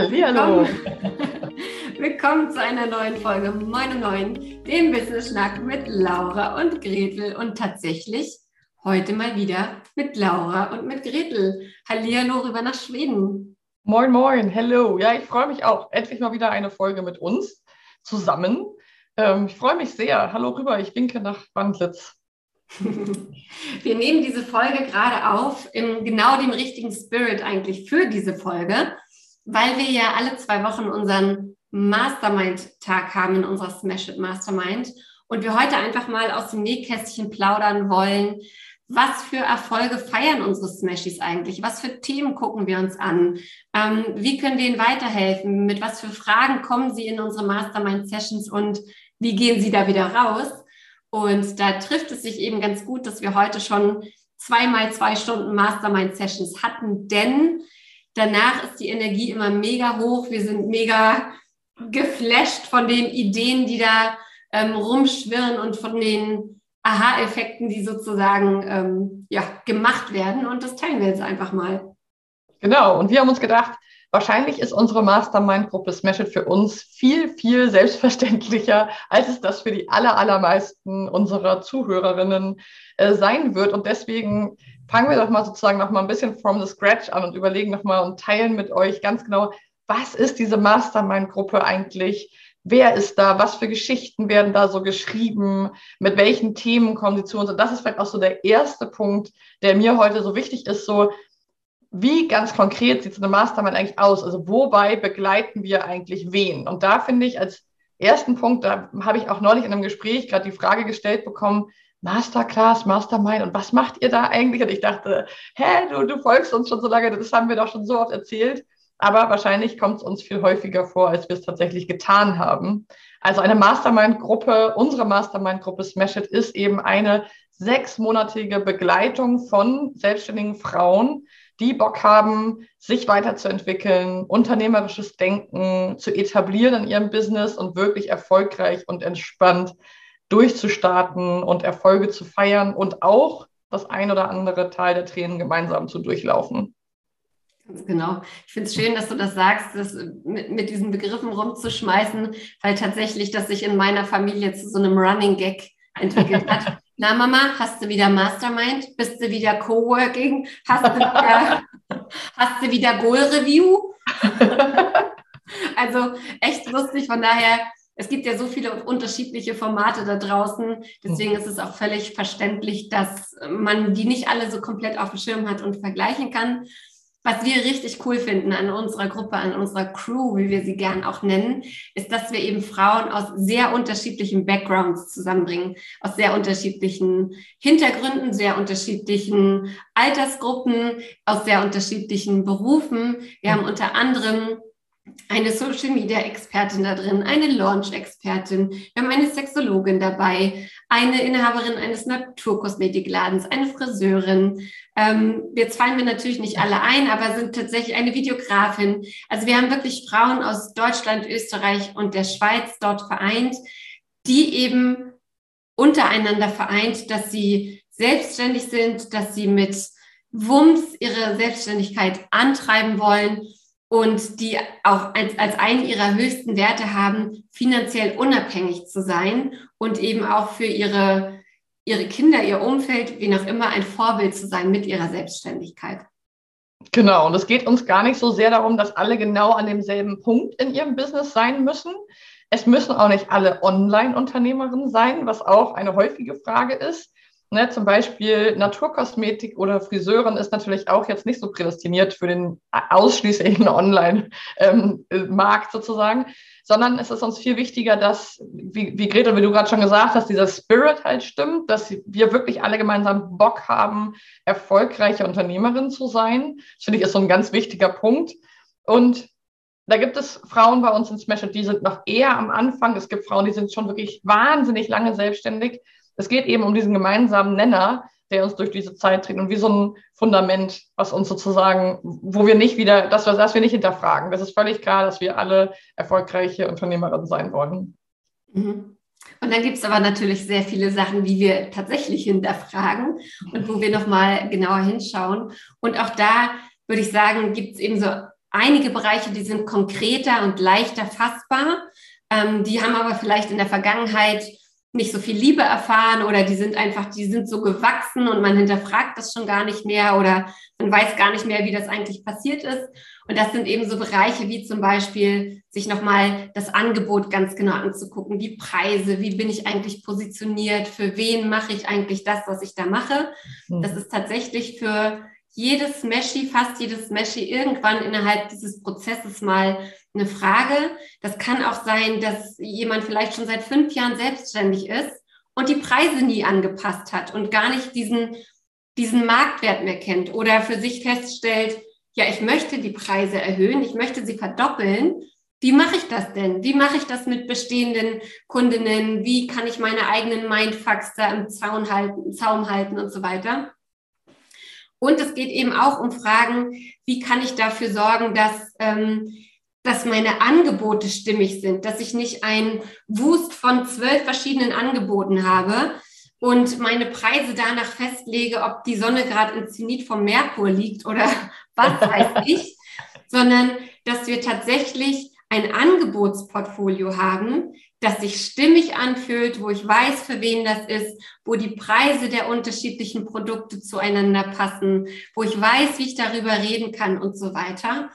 Hallihallo. Willkommen zu einer neuen Folge Moin und Neun, dem Business Schnack mit Laura und Gretel und tatsächlich heute mal wieder mit Laura und mit Gretel. Hallihallo rüber nach Schweden. Moin, moin, hello. Ja, ich freue mich auch. Endlich mal wieder eine Folge mit uns zusammen. Ähm, ich freue mich sehr. Hallo rüber, ich winke nach Wandlitz. Wir nehmen diese Folge gerade auf, in genau dem richtigen Spirit eigentlich für diese Folge, weil wir ja alle zwei Wochen unseren Mastermind-Tag haben in unserer Smash It Mastermind und wir heute einfach mal aus dem Nähkästchen plaudern wollen. Was für Erfolge feiern unsere Smashies eigentlich? Was für Themen gucken wir uns an? Ähm, wie können wir ihnen weiterhelfen? Mit was für Fragen kommen sie in unsere Mastermind-Sessions und wie gehen sie da wieder raus? Und da trifft es sich eben ganz gut, dass wir heute schon zweimal zwei Stunden Mastermind-Sessions hatten, denn danach ist die Energie immer mega hoch. Wir sind mega geflasht von den Ideen, die da ähm, rumschwirren und von den Aha-Effekten, die sozusagen ähm, ja, gemacht werden. Und das teilen wir jetzt einfach mal. Genau. Und wir haben uns gedacht, Wahrscheinlich ist unsere Mastermind-Gruppe Smash It für uns viel, viel selbstverständlicher, als es das für die aller, allermeisten unserer Zuhörerinnen äh, sein wird. Und deswegen fangen wir doch mal sozusagen noch mal ein bisschen from the scratch an und überlegen noch mal und teilen mit euch ganz genau, was ist diese Mastermind-Gruppe eigentlich? Wer ist da? Was für Geschichten werden da so geschrieben? Mit welchen Themen kommen sie zu uns? Und das ist vielleicht auch so der erste Punkt, der mir heute so wichtig ist, so wie ganz konkret sieht so eine Mastermind eigentlich aus? Also wobei begleiten wir eigentlich wen? Und da finde ich als ersten Punkt, da habe ich auch neulich in einem Gespräch gerade die Frage gestellt bekommen, Masterclass, Mastermind und was macht ihr da eigentlich? Und ich dachte, hä, du, du folgst uns schon so lange, das haben wir doch schon so oft erzählt. Aber wahrscheinlich kommt es uns viel häufiger vor, als wir es tatsächlich getan haben. Also eine Mastermind-Gruppe, unsere Mastermind-Gruppe Smash It ist eben eine sechsmonatige Begleitung von selbstständigen Frauen, die Bock haben, sich weiterzuentwickeln, unternehmerisches Denken zu etablieren in ihrem Business und wirklich erfolgreich und entspannt durchzustarten und Erfolge zu feiern und auch das ein oder andere Teil der Tränen gemeinsam zu durchlaufen. Ganz genau. Ich finde es schön, dass du das sagst, das mit, mit diesen Begriffen rumzuschmeißen, weil tatsächlich das sich in meiner Familie zu so einem Running Gag entwickelt hat. Na Mama, hast du wieder Mastermind? Bist du wieder Coworking? Hast du wieder, hast du wieder Goal Review? also echt lustig. Von daher, es gibt ja so viele unterschiedliche Formate da draußen. Deswegen ist es auch völlig verständlich, dass man die nicht alle so komplett auf dem Schirm hat und vergleichen kann. Was wir richtig cool finden an unserer Gruppe, an unserer Crew, wie wir sie gern auch nennen, ist, dass wir eben Frauen aus sehr unterschiedlichen Backgrounds zusammenbringen, aus sehr unterschiedlichen Hintergründen, sehr unterschiedlichen Altersgruppen, aus sehr unterschiedlichen Berufen. Wir haben unter anderem eine Social Media Expertin da drin, eine Launch Expertin, wir haben eine Sexologin dabei, eine Inhaberin eines Naturkosmetikladens, eine Friseurin. Ähm, jetzt fallen wir natürlich nicht alle ein, aber sind tatsächlich eine Videografin. Also wir haben wirklich Frauen aus Deutschland, Österreich und der Schweiz dort vereint, die eben untereinander vereint, dass sie selbstständig sind, dass sie mit Wumms ihre Selbstständigkeit antreiben wollen und die auch als, als einen ihrer höchsten Werte haben, finanziell unabhängig zu sein und eben auch für ihre, ihre Kinder, ihr Umfeld, wie noch immer, ein Vorbild zu sein mit ihrer Selbstständigkeit. Genau, und es geht uns gar nicht so sehr darum, dass alle genau an demselben Punkt in ihrem Business sein müssen. Es müssen auch nicht alle Online-Unternehmerinnen sein, was auch eine häufige Frage ist. Ne, zum Beispiel Naturkosmetik oder Friseurin ist natürlich auch jetzt nicht so prädestiniert für den ausschließlichen Online-Markt ähm, sozusagen, sondern es ist uns viel wichtiger, dass, wie, wie Greta, wie du gerade schon gesagt hast, dieser Spirit halt stimmt, dass wir wirklich alle gemeinsam Bock haben, erfolgreiche Unternehmerin zu sein. Das finde ich ist so ein ganz wichtiger Punkt. Und da gibt es Frauen bei uns in Smash, die sind noch eher am Anfang. Es gibt Frauen, die sind schon wirklich wahnsinnig lange selbstständig es geht eben um diesen gemeinsamen Nenner, der uns durch diese Zeit trägt und wie so ein Fundament, was uns sozusagen, wo wir nicht wieder, dass wir, dass wir nicht hinterfragen. Das ist völlig klar, dass wir alle erfolgreiche Unternehmerinnen sein wollen. Mhm. Und dann gibt es aber natürlich sehr viele Sachen, die wir tatsächlich hinterfragen und wo wir nochmal genauer hinschauen. Und auch da würde ich sagen, gibt es eben so einige Bereiche, die sind konkreter und leichter fassbar. Ähm, die haben aber vielleicht in der Vergangenheit nicht so viel Liebe erfahren oder die sind einfach, die sind so gewachsen und man hinterfragt das schon gar nicht mehr oder man weiß gar nicht mehr, wie das eigentlich passiert ist. Und das sind eben so Bereiche wie zum Beispiel sich nochmal das Angebot ganz genau anzugucken, die Preise, wie bin ich eigentlich positioniert, für wen mache ich eigentlich das, was ich da mache. Mhm. Das ist tatsächlich für jedes Meshi, fast jedes Meshi irgendwann innerhalb dieses Prozesses mal eine Frage. Das kann auch sein, dass jemand vielleicht schon seit fünf Jahren selbstständig ist und die Preise nie angepasst hat und gar nicht diesen, diesen Marktwert mehr kennt oder für sich feststellt, ja, ich möchte die Preise erhöhen, ich möchte sie verdoppeln. Wie mache ich das denn? Wie mache ich das mit bestehenden Kundinnen? Wie kann ich meine eigenen Mindfucks da im Zaun halten, Zaum halten und so weiter? Und es geht eben auch um Fragen, wie kann ich dafür sorgen, dass ähm, dass meine Angebote stimmig sind, dass ich nicht ein Wust von zwölf verschiedenen Angeboten habe und meine Preise danach festlege, ob die Sonne gerade im Zenit vom Merkur liegt oder was weiß ich, sondern dass wir tatsächlich ein Angebotsportfolio haben, das sich stimmig anfühlt, wo ich weiß, für wen das ist, wo die Preise der unterschiedlichen Produkte zueinander passen, wo ich weiß, wie ich darüber reden kann und so weiter.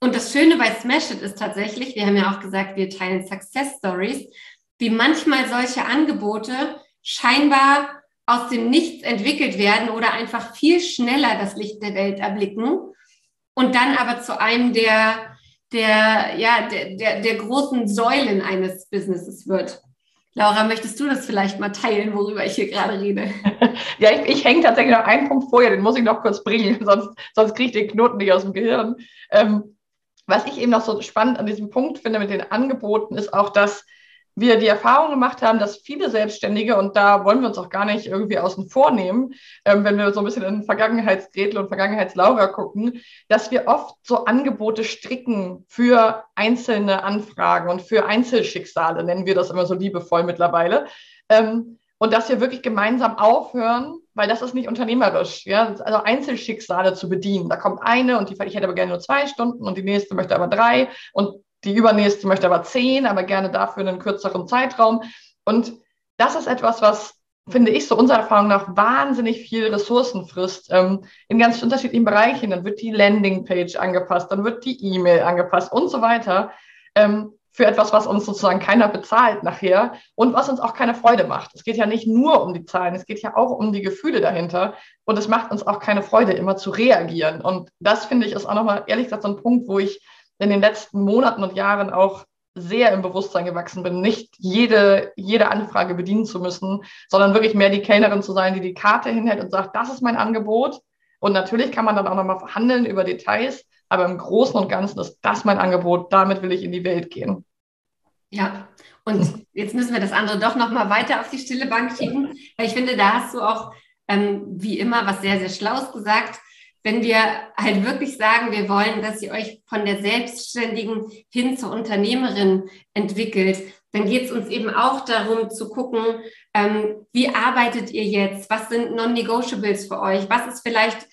Und das Schöne bei Smash It ist tatsächlich, wir haben ja auch gesagt, wir teilen Success Stories, wie manchmal solche Angebote scheinbar aus dem Nichts entwickelt werden oder einfach viel schneller das Licht der Welt erblicken und dann aber zu einem der, der, ja, der, der, der großen Säulen eines Businesses wird. Laura, möchtest du das vielleicht mal teilen, worüber ich hier gerade rede? ja, ich, ich hänge tatsächlich noch einen Punkt vorher, den muss ich noch kurz bringen, sonst, sonst kriege ich den Knoten nicht aus dem Gehirn. Ähm, was ich eben noch so spannend an diesem Punkt finde mit den Angeboten, ist auch, dass wir die Erfahrung gemacht haben, dass viele Selbstständige, und da wollen wir uns auch gar nicht irgendwie außen vor nehmen, ähm, wenn wir so ein bisschen in Vergangenheitsgretel und Vergangenheitslaura gucken, dass wir oft so Angebote stricken für einzelne Anfragen und für Einzelschicksale, nennen wir das immer so liebevoll mittlerweile. Ähm, und dass wir wirklich gemeinsam aufhören, weil das ist nicht unternehmerisch, ja, also Einzelschicksale zu bedienen. Da kommt eine und die, ich hätte aber gerne nur zwei Stunden und die nächste möchte aber drei und die übernächste möchte aber zehn, aber gerne dafür einen kürzeren Zeitraum. Und das ist etwas, was, finde ich, so unserer Erfahrung nach wahnsinnig viel Ressourcen frisst, ähm, in ganz unterschiedlichen Bereichen. Dann wird die Landingpage angepasst, dann wird die E-Mail angepasst und so weiter. Ähm, für etwas, was uns sozusagen keiner bezahlt nachher und was uns auch keine Freude macht. Es geht ja nicht nur um die Zahlen, es geht ja auch um die Gefühle dahinter und es macht uns auch keine Freude, immer zu reagieren. Und das finde ich ist auch nochmal ehrlich gesagt so ein Punkt, wo ich in den letzten Monaten und Jahren auch sehr im Bewusstsein gewachsen bin, nicht jede, jede Anfrage bedienen zu müssen, sondern wirklich mehr die Kellnerin zu sein, die die Karte hinhält und sagt, das ist mein Angebot. Und natürlich kann man dann auch nochmal verhandeln über Details, aber im Großen und Ganzen ist das mein Angebot, damit will ich in die Welt gehen. Ja, und jetzt müssen wir das andere doch nochmal weiter auf die stille Bank schieben, weil ich finde, da hast du auch ähm, wie immer was sehr, sehr Schlaues gesagt. Wenn wir halt wirklich sagen, wir wollen, dass ihr euch von der Selbstständigen hin zur Unternehmerin entwickelt, dann geht es uns eben auch darum zu gucken, ähm, wie arbeitet ihr jetzt? Was sind Non-Negotiables für euch? Was ist vielleicht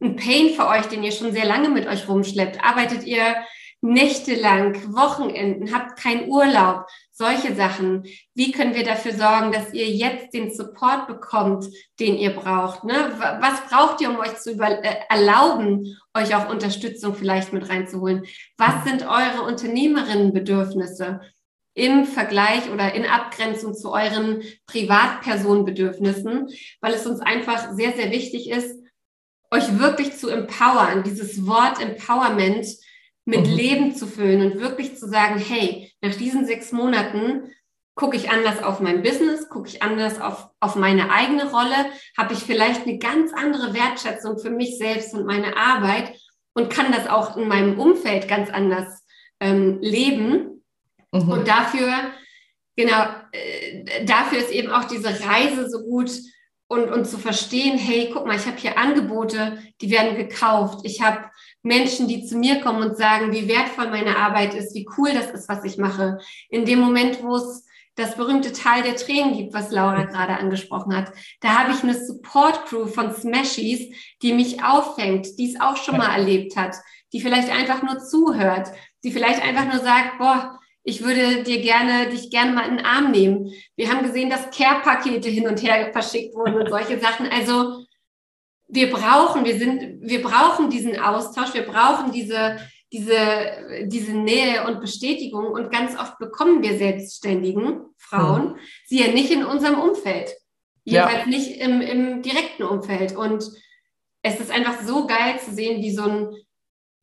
ein Pain für euch, den ihr schon sehr lange mit euch rumschleppt? Arbeitet ihr nächtelang, Wochenenden, habt keinen Urlaub, solche Sachen. Wie können wir dafür sorgen, dass ihr jetzt den Support bekommt, den ihr braucht? Ne? Was braucht ihr, um euch zu über, äh, erlauben, euch auch Unterstützung vielleicht mit reinzuholen? Was sind eure Unternehmerinnenbedürfnisse? im Vergleich oder in Abgrenzung zu euren Privatpersonenbedürfnissen, weil es uns einfach sehr, sehr wichtig ist, euch wirklich zu empowern, dieses Wort Empowerment mit mhm. Leben zu füllen und wirklich zu sagen, hey, nach diesen sechs Monaten gucke ich anders auf mein Business, gucke ich anders auf, auf meine eigene Rolle, habe ich vielleicht eine ganz andere Wertschätzung für mich selbst und meine Arbeit und kann das auch in meinem Umfeld ganz anders ähm, leben. Mhm. Und dafür, genau, äh, dafür ist eben auch diese Reise so gut und, und zu verstehen, hey, guck mal, ich habe hier Angebote, die werden gekauft. Ich habe Menschen, die zu mir kommen und sagen, wie wertvoll meine Arbeit ist, wie cool das ist, was ich mache. In dem Moment, wo es das berühmte Teil der Tränen gibt, was Laura gerade angesprochen hat. Da habe ich eine Support Crew von Smashies, die mich auffängt, die es auch schon mal erlebt hat, die vielleicht einfach nur zuhört, die vielleicht einfach nur sagt, boah, ich würde dir gerne, dich gerne mal in den Arm nehmen. Wir haben gesehen, dass Care-Pakete hin und her verschickt wurden und solche Sachen. Also wir brauchen, wir sind, wir brauchen diesen Austausch, wir brauchen diese, diese, diese Nähe und Bestätigung. Und ganz oft bekommen wir selbstständigen Frauen mhm. sie ja nicht in unserem Umfeld. Jedenfalls ja. nicht im, im direkten Umfeld. Und es ist einfach so geil zu sehen, wie so ein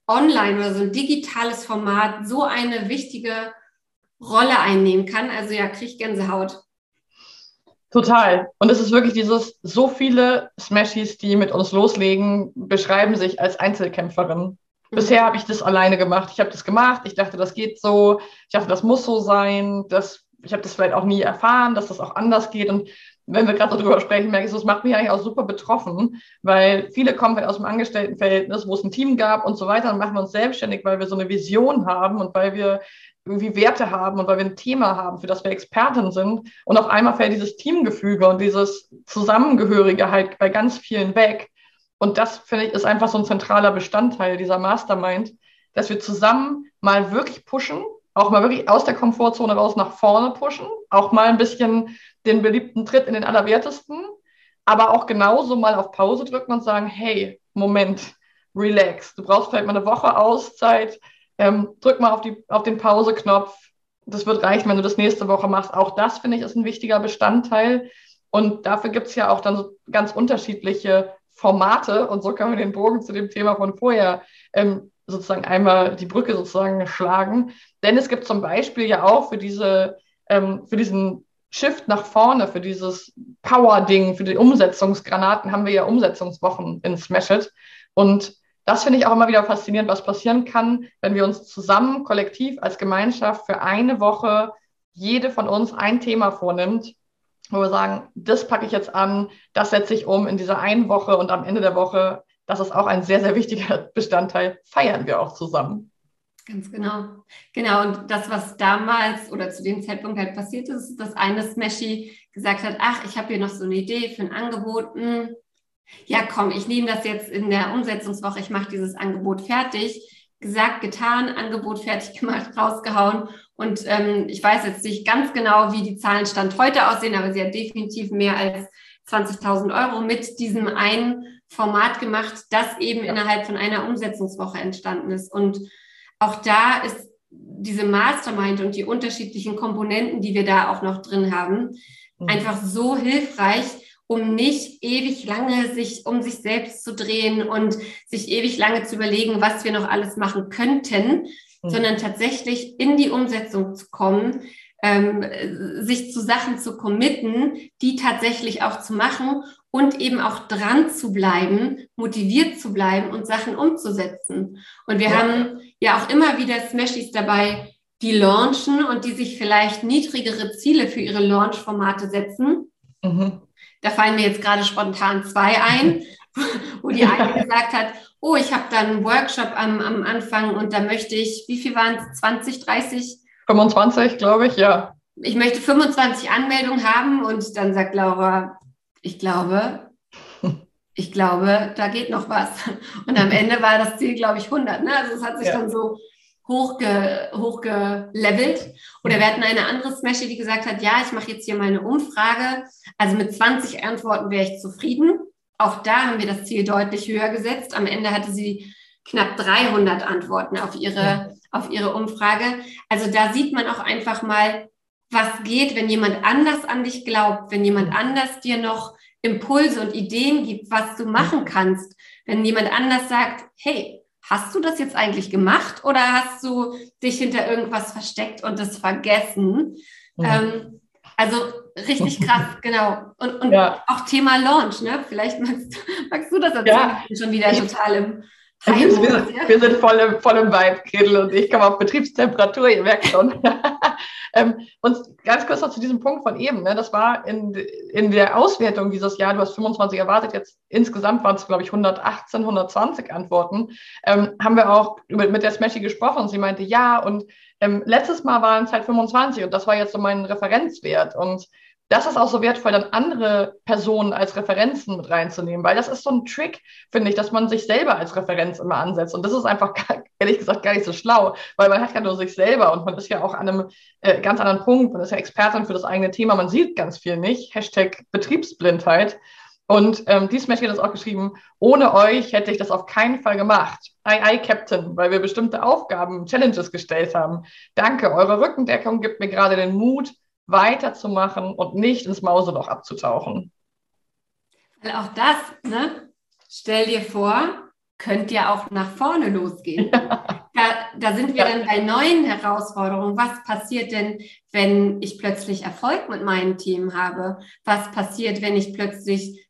Online oder so ein digitales Format so eine wichtige Rolle einnehmen kann. Also ja, krieg Gänsehaut. Total. Und es ist wirklich dieses, so viele Smashies, die mit uns loslegen, beschreiben sich als Einzelkämpferin. Mhm. Bisher habe ich das alleine gemacht. Ich habe das gemacht. Ich dachte, das geht so. Ich dachte, das muss so sein. Das, ich habe das vielleicht auch nie erfahren, dass das auch anders geht. Und wenn wir gerade darüber sprechen, merke ich, das macht mich eigentlich auch super betroffen, weil viele kommen halt aus dem Angestelltenverhältnis, wo es ein Team gab und so weiter, dann machen wir uns selbstständig, weil wir so eine Vision haben und weil wir irgendwie Werte haben und weil wir ein Thema haben, für das wir Experten sind. Und auf einmal fällt dieses Teamgefüge und dieses Zusammengehörige halt bei ganz vielen weg. Und das, finde ich, ist einfach so ein zentraler Bestandteil dieser Mastermind, dass wir zusammen mal wirklich pushen, auch mal wirklich aus der Komfortzone raus nach vorne pushen, auch mal ein bisschen den beliebten Tritt in den Allerwertesten, aber auch genauso mal auf Pause drücken und sagen, hey, Moment, relax, du brauchst vielleicht mal eine Woche Auszeit, ähm, drück mal auf, die, auf den Pause-Knopf. Das wird reichen, wenn du das nächste Woche machst. Auch das, finde ich, ist ein wichtiger Bestandteil. Und dafür gibt es ja auch dann so ganz unterschiedliche Formate. Und so können wir den Bogen zu dem Thema von vorher ähm, sozusagen einmal die Brücke sozusagen schlagen. Denn es gibt zum Beispiel ja auch für diese, ähm, für diesen Shift nach vorne, für dieses Power-Ding, für die Umsetzungsgranaten haben wir ja Umsetzungswochen in Smash It. Und das finde ich auch immer wieder faszinierend, was passieren kann, wenn wir uns zusammen, kollektiv, als Gemeinschaft für eine Woche jede von uns ein Thema vornimmt, wo wir sagen, das packe ich jetzt an, das setze ich um in dieser einen Woche und am Ende der Woche, das ist auch ein sehr, sehr wichtiger Bestandteil, feiern wir auch zusammen. Ganz genau. Genau. Und das, was damals oder zu dem Zeitpunkt halt passiert ist, dass eine Smashy gesagt hat, ach, ich habe hier noch so eine Idee für ein Angebot. Hm, ja, komm, ich nehme das jetzt in der Umsetzungswoche, ich mache dieses Angebot fertig. Gesagt, getan, Angebot fertig gemacht, rausgehauen. Und ähm, ich weiß jetzt nicht ganz genau, wie die Zahlen Stand heute aussehen, aber sie hat definitiv mehr als 20.000 Euro mit diesem einen Format gemacht, das eben ja. innerhalb von einer Umsetzungswoche entstanden ist. Und auch da ist diese Mastermind und die unterschiedlichen Komponenten, die wir da auch noch drin haben, mhm. einfach so hilfreich, um nicht ewig lange sich um sich selbst zu drehen und sich ewig lange zu überlegen, was wir noch alles machen könnten, mhm. sondern tatsächlich in die Umsetzung zu kommen, ähm, sich zu Sachen zu committen, die tatsächlich auch zu machen und eben auch dran zu bleiben, motiviert zu bleiben und Sachen umzusetzen. Und wir ja. haben ja auch immer wieder Smashies dabei, die launchen und die sich vielleicht niedrigere Ziele für ihre Launch-Formate setzen. Mhm. Da fallen mir jetzt gerade spontan zwei ein, wo die eine gesagt hat, oh, ich habe da einen Workshop am, am Anfang und da möchte ich, wie viel waren es, 20, 30? 25, glaube ich, ja. Ich möchte 25 Anmeldungen haben und dann sagt Laura, ich glaube, ich glaube, da geht noch was. Und am Ende war das Ziel, glaube ich, 100. Ne? Also es hat sich ja. dann so hochge, hochgelevelt. Oder wir hatten eine andere Smashy, die gesagt hat, ja, ich mache jetzt hier mal eine Umfrage. Also mit 20 Antworten wäre ich zufrieden. Auch da haben wir das Ziel deutlich höher gesetzt. Am Ende hatte sie knapp 300 Antworten auf ihre, ja. auf ihre Umfrage. Also da sieht man auch einfach mal, was geht, wenn jemand anders an dich glaubt, wenn jemand anders dir noch Impulse und Ideen gibt, was du machen kannst. Wenn jemand anders sagt, hey, hast du das jetzt eigentlich gemacht oder hast du dich hinter irgendwas versteckt und das vergessen? Ja. Ähm, also richtig krass, genau. Und, und ja. auch Thema Launch, ne? Vielleicht magst, magst du das erzählen. Ja. Ich bin schon wieder total im wir, sind, wir sind voll im, voll im Vibe, Gretel und ich. Komme auf Betriebstemperatur, ihr merkt schon. ähm, und ganz kurz noch zu diesem Punkt von eben, ne, das war in, in der Auswertung dieses Jahr, du hast 25 erwartet, jetzt insgesamt waren es, glaube ich, 118, 120 Antworten, ähm, haben wir auch mit, mit der Smashy gesprochen und sie meinte, ja, und ähm, letztes Mal waren es halt 25 und das war jetzt so mein Referenzwert. Und das ist auch so wertvoll, dann andere Personen als Referenzen mit reinzunehmen, weil das ist so ein Trick, finde ich, dass man sich selber als Referenz immer ansetzt. Und das ist einfach, ehrlich gesagt, gar nicht so schlau, weil man hat ja nur sich selber und man ist ja auch an einem äh, ganz anderen Punkt. Man ist ja Expertin für das eigene Thema, man sieht ganz viel nicht. Hashtag Betriebsblindheit. Und ähm, dies hat das auch geschrieben, ohne euch hätte ich das auf keinen Fall gemacht. Ei, ei, Captain, weil wir bestimmte Aufgaben, Challenges gestellt haben. Danke, eure Rückendeckung gibt mir gerade den Mut, weiterzumachen und nicht ins Mauseloch abzutauchen. Weil auch das, ne? Stell dir vor, könnte ja auch nach vorne losgehen. Ja. Da, da, sind wir ja. dann bei neuen Herausforderungen. Was passiert denn, wenn ich plötzlich Erfolg mit meinem Team habe? Was passiert, wenn ich plötzlich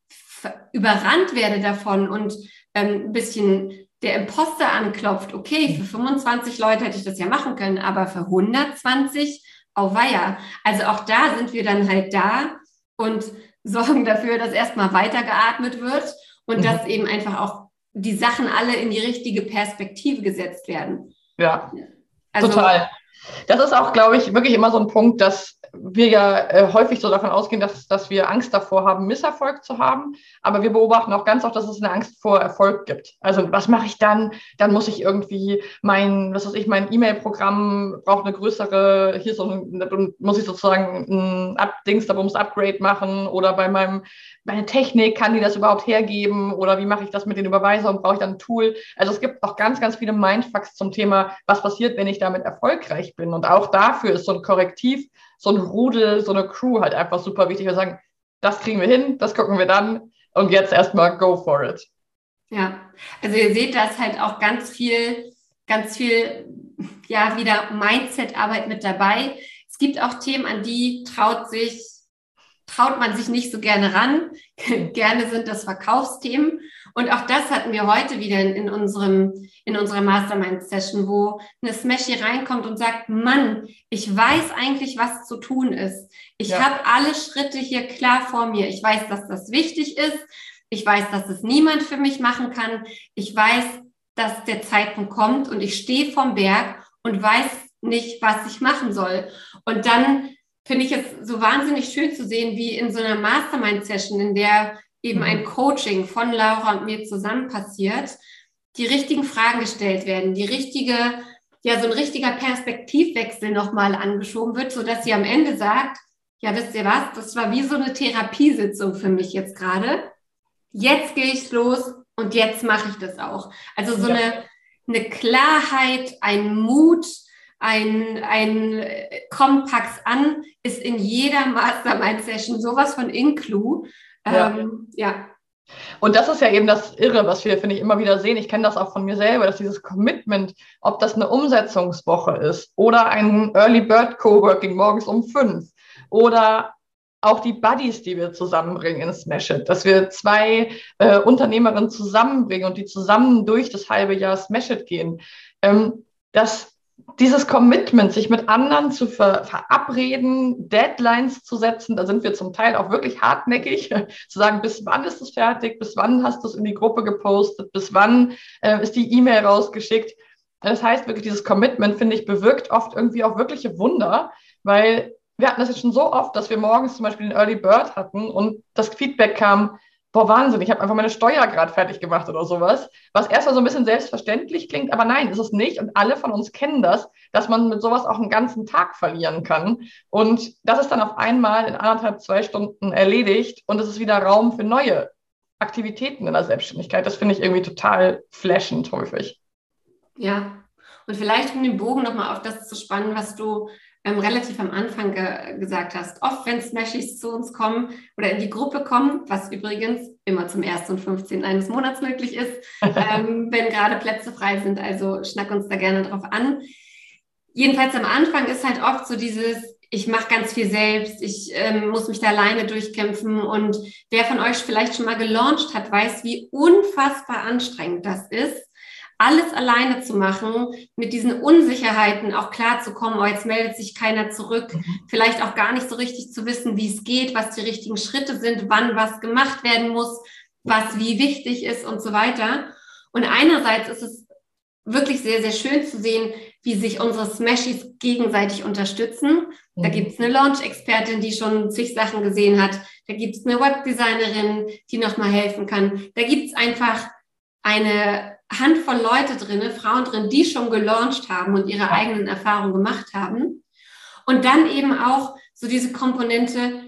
überrannt werde davon und ähm, ein bisschen der Imposter anklopft? Okay, für 25 Leute hätte ich das ja machen können, aber für 120 auweia. Also auch da sind wir dann halt da und sorgen dafür, dass erstmal weitergeatmet wird und mhm. dass eben einfach auch die Sachen alle in die richtige Perspektive gesetzt werden. Ja, also, total. Das ist auch, glaube ich, wirklich immer so ein Punkt, dass wir ja äh, häufig so davon ausgehen, dass, dass wir Angst davor haben, Misserfolg zu haben. Aber wir beobachten auch ganz oft, dass es eine Angst vor Erfolg gibt. Also was mache ich dann? Dann muss ich irgendwie mein, was weiß ich, mein E-Mail-Programm braucht eine größere, hier so ein, muss ich sozusagen ein Up Dingsda-Bums Upgrade machen oder bei meinem meine Technik, kann die das überhaupt hergeben oder wie mache ich das mit den Überweisungen, brauche ich dann ein Tool? Also es gibt auch ganz, ganz viele Mindfucks zum Thema, was passiert, wenn ich damit erfolgreich bin. Und auch dafür ist so ein Korrektiv, so ein Rudel, so eine Crew halt einfach super wichtig. Wir sagen, das kriegen wir hin, das gucken wir dann und jetzt erstmal go for it. Ja, also ihr seht, das halt auch ganz viel, ganz viel, ja, wieder Mindset-Arbeit mit dabei. Es gibt auch Themen, an die traut sich traut man sich nicht so gerne ran. gerne sind das Verkaufsthemen. Und auch das hatten wir heute wieder in, in unserem, in unserer Mastermind-Session, wo eine Smashy reinkommt und sagt, Mann, ich weiß eigentlich, was zu tun ist. Ich ja. habe alle Schritte hier klar vor mir. Ich weiß, dass das wichtig ist. Ich weiß, dass es niemand für mich machen kann. Ich weiß, dass der Zeitpunkt kommt und ich stehe vom Berg und weiß nicht, was ich machen soll. Und dann finde ich es so wahnsinnig schön zu sehen, wie in so einer Mastermind-Session, in der eben ein mhm. Coaching von Laura und mir zusammen passiert, die richtigen Fragen gestellt werden, die richtige, ja, so ein richtiger Perspektivwechsel nochmal angeschoben wird, sodass sie am Ende sagt, ja, wisst ihr was, das war wie so eine Therapiesitzung für mich jetzt gerade. Jetzt gehe ich los und jetzt mache ich das auch. Also so ja. eine, eine Klarheit, ein Mut, ein, ein Kompakt an, ist in jeder Mastermind-Session sowas von Inclu. Ähm, ja. ja. Und das ist ja eben das Irre, was wir, finde ich, immer wieder sehen. Ich kenne das auch von mir selber, dass dieses Commitment, ob das eine Umsetzungswoche ist oder ein Early Bird Coworking morgens um fünf oder auch die Buddies, die wir zusammenbringen in Smash It, dass wir zwei äh, Unternehmerinnen zusammenbringen und die zusammen durch das halbe Jahr Smash It gehen. Ähm, das dieses Commitment, sich mit anderen zu ver verabreden, Deadlines zu setzen, da sind wir zum Teil auch wirklich hartnäckig, zu sagen, bis wann ist es fertig, bis wann hast du es in die Gruppe gepostet, bis wann äh, ist die E-Mail rausgeschickt. Das heißt wirklich, dieses Commitment, finde ich, bewirkt oft irgendwie auch wirkliche Wunder, weil wir hatten das jetzt schon so oft, dass wir morgens zum Beispiel den Early Bird hatten und das Feedback kam, boah, Wahnsinn, ich habe einfach meine Steuer gerade fertig gemacht oder sowas. Was erstmal so ein bisschen selbstverständlich klingt, aber nein, ist es nicht. Und alle von uns kennen das, dass man mit sowas auch einen ganzen Tag verlieren kann. Und das ist dann auf einmal in anderthalb, zwei Stunden erledigt und es ist wieder Raum für neue Aktivitäten in der Selbstständigkeit. Das finde ich irgendwie total flashend häufig. Ja, und vielleicht um den Bogen nochmal auf das zu spannen, was du ähm, relativ am Anfang ge gesagt hast. Oft, wenn Smashies zu uns kommen oder in die Gruppe kommen, was übrigens immer zum 1. und 15. eines Monats möglich ist, ähm, wenn gerade Plätze frei sind. Also schnack uns da gerne drauf an. Jedenfalls am Anfang ist halt oft so dieses, ich mache ganz viel selbst, ich ähm, muss mich da alleine durchkämpfen. Und wer von euch vielleicht schon mal gelauncht hat, weiß, wie unfassbar anstrengend das ist alles alleine zu machen, mit diesen Unsicherheiten auch klar zu kommen, oh, jetzt meldet sich keiner zurück, mhm. vielleicht auch gar nicht so richtig zu wissen, wie es geht, was die richtigen Schritte sind, wann was gemacht werden muss, was wie wichtig ist und so weiter. Und einerseits ist es wirklich sehr, sehr schön zu sehen, wie sich unsere Smashies gegenseitig unterstützen. Mhm. Da gibt es eine Launch-Expertin, die schon zig Sachen gesehen hat. Da gibt es eine Webdesignerin, die nochmal helfen kann. Da gibt es einfach eine Handvoll Leute drin, Frauen drin, die schon gelauncht haben und ihre eigenen Erfahrungen gemacht haben. Und dann eben auch so diese Komponente,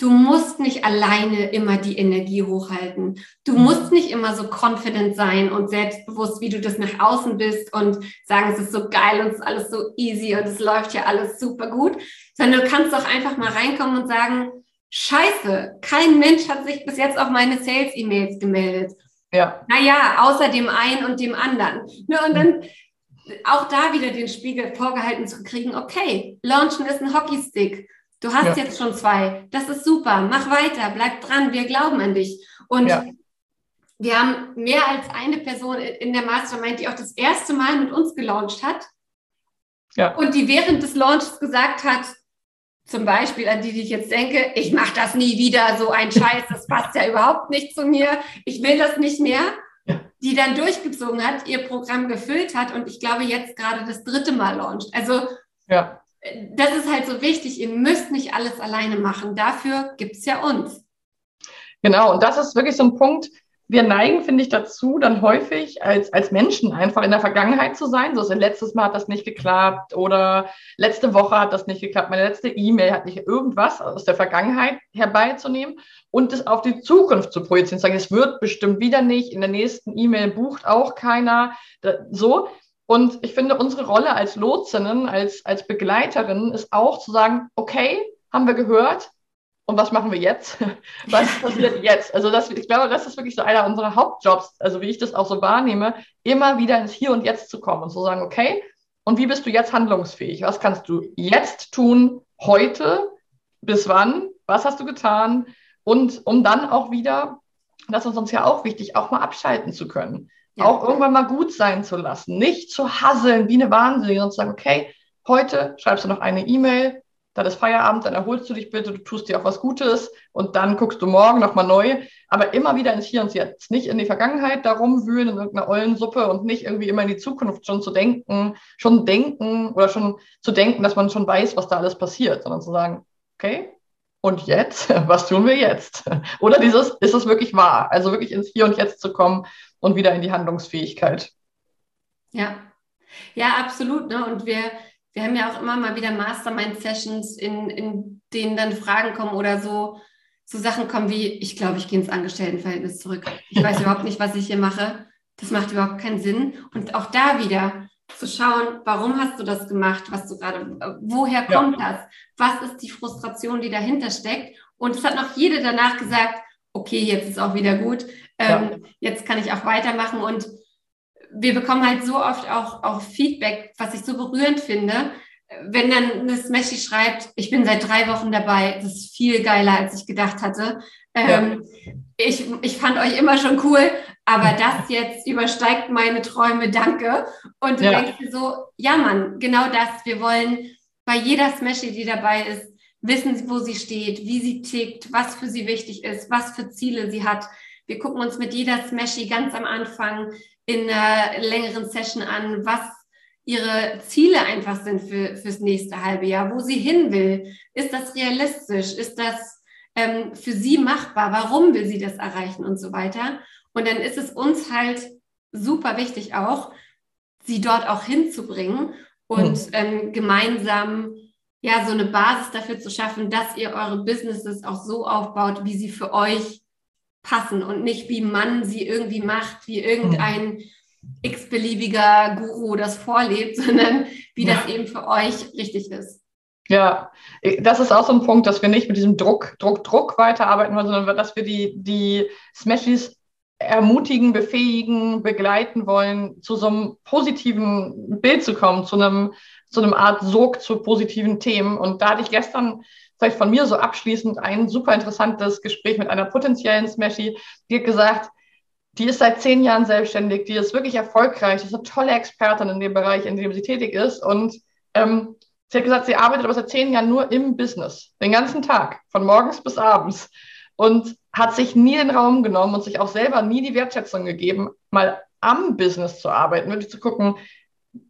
Du musst nicht alleine immer die Energie hochhalten. Du mhm. musst nicht immer so confident sein und selbstbewusst, wie du das nach außen bist und sagen, es ist so geil und es ist alles so easy und es läuft ja alles super gut, sondern du kannst doch einfach mal reinkommen und sagen, scheiße, kein Mensch hat sich bis jetzt auf meine Sales-E-Mails gemeldet. Ja. Naja, außer dem einen und dem anderen. Ne, und dann auch da wieder den Spiegel vorgehalten zu kriegen, okay, Launchen ist ein Hockeystick Du hast ja. jetzt schon zwei. Das ist super. Mach weiter. Bleib dran. Wir glauben an dich. Und ja. wir haben mehr als eine Person in der Mastermind, die auch das erste Mal mit uns gelauncht hat. Ja. Und die während des Launches gesagt hat, zum Beispiel an die, die ich jetzt denke, ich mache das nie wieder, so ein Scheiß, das passt ja überhaupt nicht zu mir, ich will das nicht mehr, ja. die dann durchgezogen hat, ihr Programm gefüllt hat und ich glaube jetzt gerade das dritte Mal launcht. Also ja das ist halt so wichtig. Ihr müsst nicht alles alleine machen. Dafür gibt es ja uns. Genau, und das ist wirklich so ein Punkt. Wir neigen, finde ich, dazu, dann häufig als, als Menschen einfach in der Vergangenheit zu sein. So, letztes Mal hat das nicht geklappt oder letzte Woche hat das nicht geklappt, meine letzte E-Mail hat nicht irgendwas aus der Vergangenheit herbeizunehmen und es auf die Zukunft zu projizieren. Sagen, es wird bestimmt wieder nicht, in der nächsten E-Mail bucht auch keiner. So, und ich finde, unsere Rolle als Lotsinnen, als, als Begleiterinnen ist auch zu sagen, okay, haben wir gehört, und was machen wir jetzt? Was passiert jetzt? Also das, ich glaube, das ist wirklich so einer unserer Hauptjobs, also wie ich das auch so wahrnehme, immer wieder ins Hier und Jetzt zu kommen und zu sagen, okay, und wie bist du jetzt handlungsfähig? Was kannst du jetzt tun, heute, bis wann? Was hast du getan? Und um dann auch wieder, das ist uns ja auch wichtig, auch mal abschalten zu können ja. auch irgendwann mal gut sein zu lassen. Nicht zu hasseln wie eine Wahnsinnige, sondern zu sagen, okay, heute schreibst du noch eine E-Mail, dann ist Feierabend, dann erholst du dich bitte, du tust dir auch was Gutes und dann guckst du morgen nochmal neu. Aber immer wieder ins Hier und Jetzt. Nicht in die Vergangenheit darum wühlen in irgendeiner ollen Suppe und nicht irgendwie immer in die Zukunft schon zu denken, schon denken oder schon zu denken, dass man schon weiß, was da alles passiert, sondern zu sagen, okay, und jetzt? Was tun wir jetzt? Oder dieses, ist es wirklich wahr? Also wirklich ins Hier und Jetzt zu kommen und wieder in die Handlungsfähigkeit. Ja, ja, absolut. Ne? Und wir, wir haben ja auch immer mal wieder Mastermind-Sessions, in, in denen dann Fragen kommen oder so, so Sachen kommen wie, ich glaube, ich gehe ins Angestelltenverhältnis zurück. Ich weiß überhaupt nicht, was ich hier mache. Das macht überhaupt keinen Sinn. Und auch da wieder zu schauen, warum hast du das gemacht, was du gerade, woher kommt ja. das? Was ist die Frustration, die dahinter steckt? Und es hat noch jede danach gesagt, okay, jetzt ist auch wieder gut, ähm, ja. jetzt kann ich auch weitermachen. Und wir bekommen halt so oft auch, auch Feedback, was ich so berührend finde, wenn dann eine Smashy schreibt, ich bin seit drei Wochen dabei, das ist viel geiler, als ich gedacht hatte. Ähm, ja. ich, ich fand euch immer schon cool, aber das jetzt übersteigt meine Träume, danke. Und du ja. denkst dir so, ja Mann, genau das. Wir wollen bei jeder Smashy, die dabei ist, wissen, wo sie steht, wie sie tickt, was für sie wichtig ist, was für Ziele sie hat. Wir gucken uns mit jeder Smashy ganz am Anfang in einer längeren Session an, was ihre Ziele einfach sind für, fürs nächste halbe Jahr, wo sie hin will. Ist das realistisch? Ist das ähm, für sie machbar? Warum will sie das erreichen und so weiter? Und dann ist es uns halt super wichtig auch, sie dort auch hinzubringen und mhm. ähm, gemeinsam ja so eine Basis dafür zu schaffen, dass ihr eure Businesses auch so aufbaut, wie sie für euch passen und nicht wie man sie irgendwie macht, wie irgendein x-beliebiger Guru das vorlebt, sondern wie ja. das eben für euch richtig ist. Ja, das ist auch so ein Punkt, dass wir nicht mit diesem Druck, Druck, Druck weiterarbeiten wollen, sondern dass wir die, die Smashies ermutigen, befähigen, begleiten wollen, zu so einem positiven Bild zu kommen, zu einem, zu einem Art Sog zu positiven Themen. Und da hatte ich gestern vielleicht von mir so abschließend ein super interessantes Gespräch mit einer potenziellen Smashy, die hat gesagt, die ist seit zehn Jahren selbstständig, die ist wirklich erfolgreich, ist eine tolle Expertin in dem Bereich, in dem sie tätig ist. Und ähm, sie hat gesagt, sie arbeitet aber seit zehn Jahren nur im Business, den ganzen Tag, von morgens bis abends. Und hat sich nie den Raum genommen und sich auch selber nie die Wertschätzung gegeben, mal am Business zu arbeiten, wirklich zu gucken,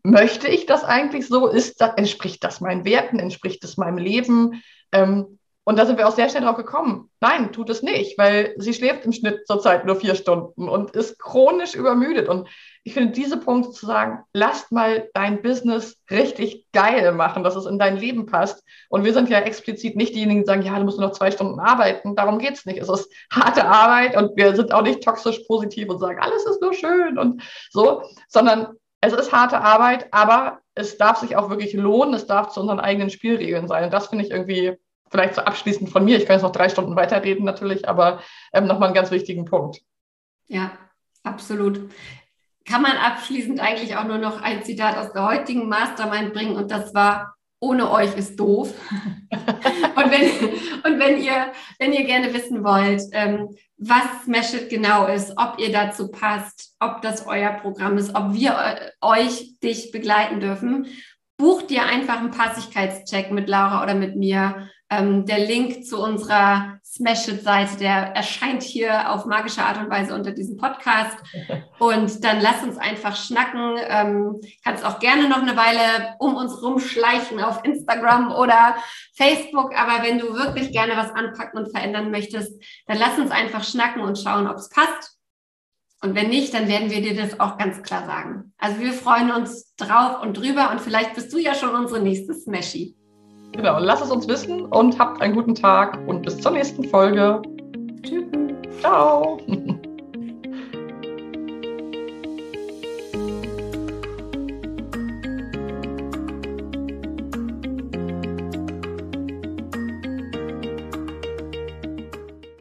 möchte ich das eigentlich so? Ist das, entspricht das meinen Werten? Entspricht das meinem Leben? Ähm, und da sind wir auch sehr schnell drauf gekommen. Nein, tut es nicht, weil sie schläft im Schnitt zurzeit nur vier Stunden und ist chronisch übermüdet. Und ich finde diese Punkte zu sagen, lasst mal dein Business richtig geil machen, dass es in dein Leben passt. Und wir sind ja explizit nicht diejenigen, die sagen, ja, du musst nur noch zwei Stunden arbeiten. Darum geht es nicht. Es ist harte Arbeit und wir sind auch nicht toxisch positiv und sagen, alles ist nur schön und so, sondern es ist harte Arbeit, aber es darf sich auch wirklich lohnen. Es darf zu unseren eigenen Spielregeln sein. Und das finde ich irgendwie vielleicht so abschließend von mir. Ich kann jetzt noch drei Stunden weiterreden natürlich, aber ähm, nochmal einen ganz wichtigen Punkt. Ja, absolut. Kann man abschließend eigentlich auch nur noch ein Zitat aus der heutigen Mastermind bringen und das war, ohne euch ist doof. und wenn, und wenn, ihr, wenn ihr gerne wissen wollt, ähm, was Meshit genau ist, ob ihr dazu passt, ob das euer Programm ist, ob wir äh, euch, dich begleiten dürfen, bucht dir einfach einen Passigkeitscheck mit Laura oder mit mir ähm, der Link zu unserer Smash-It-Seite, der erscheint hier auf magische Art und Weise unter diesem Podcast. Und dann lass uns einfach schnacken. Ähm, kannst auch gerne noch eine Weile um uns rumschleichen auf Instagram oder Facebook. Aber wenn du wirklich gerne was anpacken und verändern möchtest, dann lass uns einfach schnacken und schauen, ob es passt. Und wenn nicht, dann werden wir dir das auch ganz klar sagen. Also wir freuen uns drauf und drüber und vielleicht bist du ja schon unsere nächste Smashy. Genau, lasst es uns wissen und habt einen guten Tag und bis zur nächsten Folge. Tschüss. Ciao.